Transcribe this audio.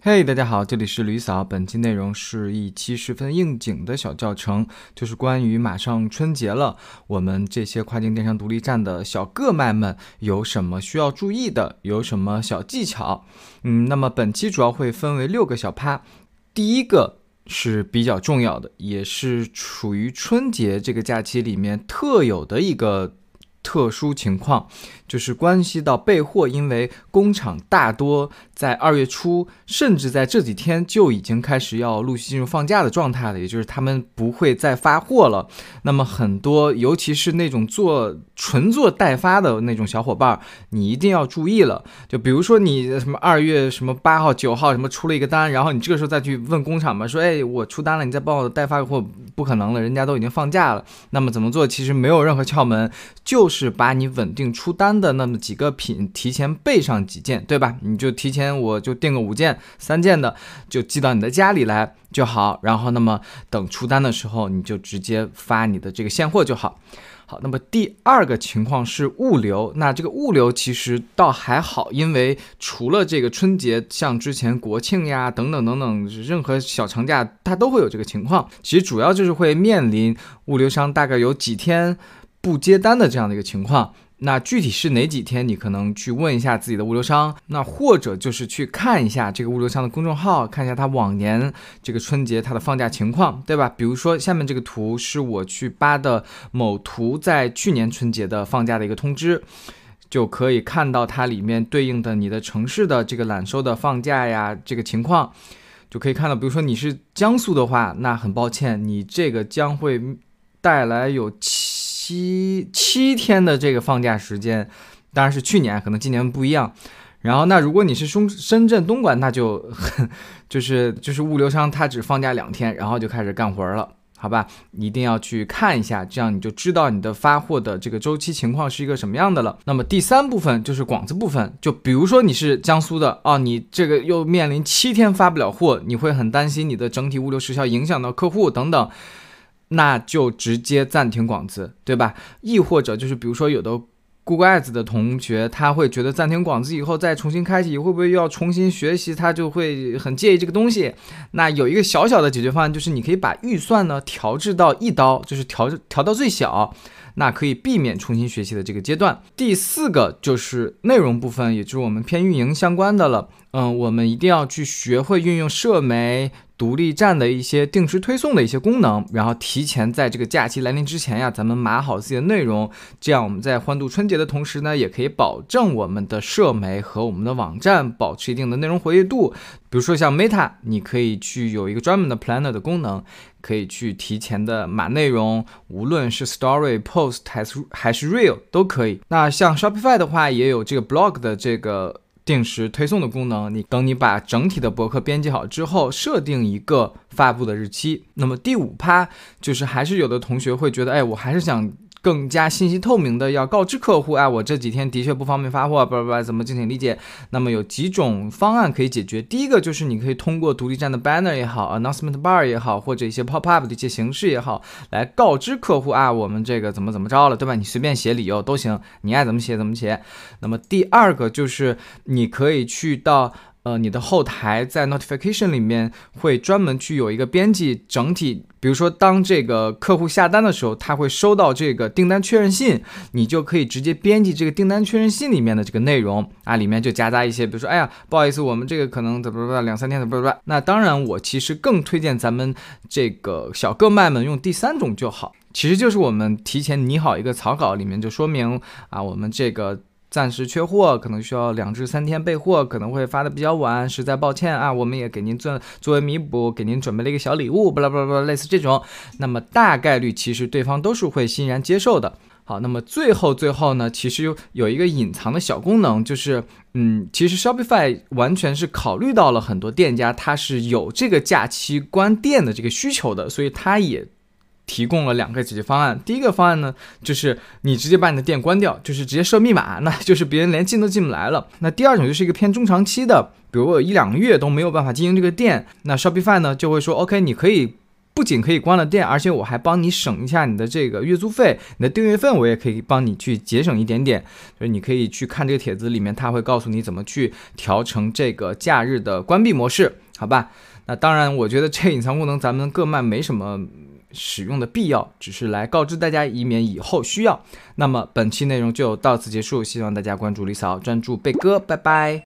嘿，大家好，这里是吕嫂。本期内容是一期十分应景的小教程，就是关于马上春节了，我们这些跨境电商独立站的小个卖们有什么需要注意的，有什么小技巧？嗯，那么本期主要会分为六个小趴，第一个是比较重要的，也是处于春节这个假期里面特有的一个特殊情况。就是关系到备货，因为工厂大多在二月初，甚至在这几天就已经开始要陆续进入放假的状态了，也就是他们不会再发货了。那么很多，尤其是那种做纯做代发的那种小伙伴，你一定要注意了。就比如说你什么二月什么八号、九号什么出了一个单，然后你这个时候再去问工厂嘛，说哎我出单了，你再帮我代发个货，不可能了，人家都已经放假了。那么怎么做？其实没有任何窍门，就是把你稳定出单。的那么几个品提前备上几件，对吧？你就提前我就订个五件、三件的，就寄到你的家里来就好。然后那么等出单的时候，你就直接发你的这个现货就好。好，那么第二个情况是物流，那这个物流其实倒还好，因为除了这个春节，像之前国庆呀等等等等，任何小长假它都会有这个情况。其实主要就是会面临物流商大概有几天不接单的这样的一个情况。那具体是哪几天？你可能去问一下自己的物流商，那或者就是去看一下这个物流商的公众号，看一下他往年这个春节它的放假情况，对吧？比如说下面这个图是我去扒的某图在去年春节的放假的一个通知，就可以看到它里面对应的你的城市的这个揽收的放假呀这个情况，就可以看到，比如说你是江苏的话，那很抱歉，你这个将会带来有七。七七天的这个放假时间，当然是去年，可能今年不一样。然后，那如果你是深深圳东莞，那就很就是就是物流商他只放假两天，然后就开始干活了，好吧？一定要去看一下，这样你就知道你的发货的这个周期情况是一个什么样的了。那么第三部分就是广子部分，就比如说你是江苏的啊，你这个又面临七天发不了货，你会很担心你的整体物流时效影响到客户等等。那就直接暂停广子，对吧？亦或者就是，比如说有的 Google Ads 的同学，他会觉得暂停广子以后再重新开启，会不会又要重新学习？他就会很介意这个东西。那有一个小小的解决方案，就是你可以把预算呢调至到一刀，就是调调到最小，那可以避免重新学习的这个阶段。第四个就是内容部分，也就是我们偏运营相关的了。嗯，我们一定要去学会运用社媒。独立站的一些定时推送的一些功能，然后提前在这个假期来临之前呀，咱们码好自己的内容，这样我们在欢度春节的同时呢，也可以保证我们的社媒和我们的网站保持一定的内容活跃度。比如说像 Meta，你可以去有一个专门的 Planner 的功能，可以去提前的码内容，无论是 Story、Post 还是还是 Real 都可以。那像 Shopify 的话，也有这个 Blog 的这个。定时推送的功能，你等你把整体的博客编辑好之后，设定一个发布的日期。那么第五趴就是还是有的同学会觉得，哎，我还是想。更加信息透明的要告知客户，哎，我这几天的确不方便发货，不不不，怎么敬请理解？那么有几种方案可以解决。第一个就是你可以通过独立站的 banner 也好，announcement bar 也好，或者一些 pop up 的一些形式也好，来告知客户啊，我们这个怎么怎么着了，对吧？你随便写理由都行，你爱怎么写怎么写。那么第二个就是你可以去到。呃，你的后台在 notification 里面会专门去有一个编辑整体，比如说当这个客户下单的时候，他会收到这个订单确认信，你就可以直接编辑这个订单确认信里面的这个内容啊，里面就夹杂一些，比如说，哎呀，不好意思，我们这个可能怎么怎么两三天怎么怎么。那当然，我其实更推荐咱们这个小个卖们用第三种就好，其实就是我们提前拟好一个草稿，里面就说明啊，我们这个。暂时缺货，可能需要两至三天备货，可能会发的比较晚，实在抱歉啊！我们也给您做作为弥补，给您准备了一个小礼物，巴拉巴拉巴拉，类似这种，那么大概率其实对方都是会欣然接受的。好，那么最后最后呢，其实有有一个隐藏的小功能，就是，嗯，其实 Shopify 完全是考虑到了很多店家他是有这个假期关店的这个需求的，所以他也。提供了两个解决方案。第一个方案呢，就是你直接把你的店关掉，就是直接设密码，那就是别人连进都进不来了。那第二种就是一个偏中长期的，比如我有一两个月都没有办法经营这个店，那 Shopify 呢就会说，OK，你可以。不仅可以关了店，而且我还帮你省一下你的这个月租费，你的订阅费我也可以帮你去节省一点点。所以你可以去看这个帖子里面，他会告诉你怎么去调成这个假日的关闭模式，好吧？那当然，我觉得这隐藏功能咱们各卖没什么使用的必要，只是来告知大家，以免以后需要。那么本期内容就到此结束，希望大家关注李嫂，专注贝哥，拜拜。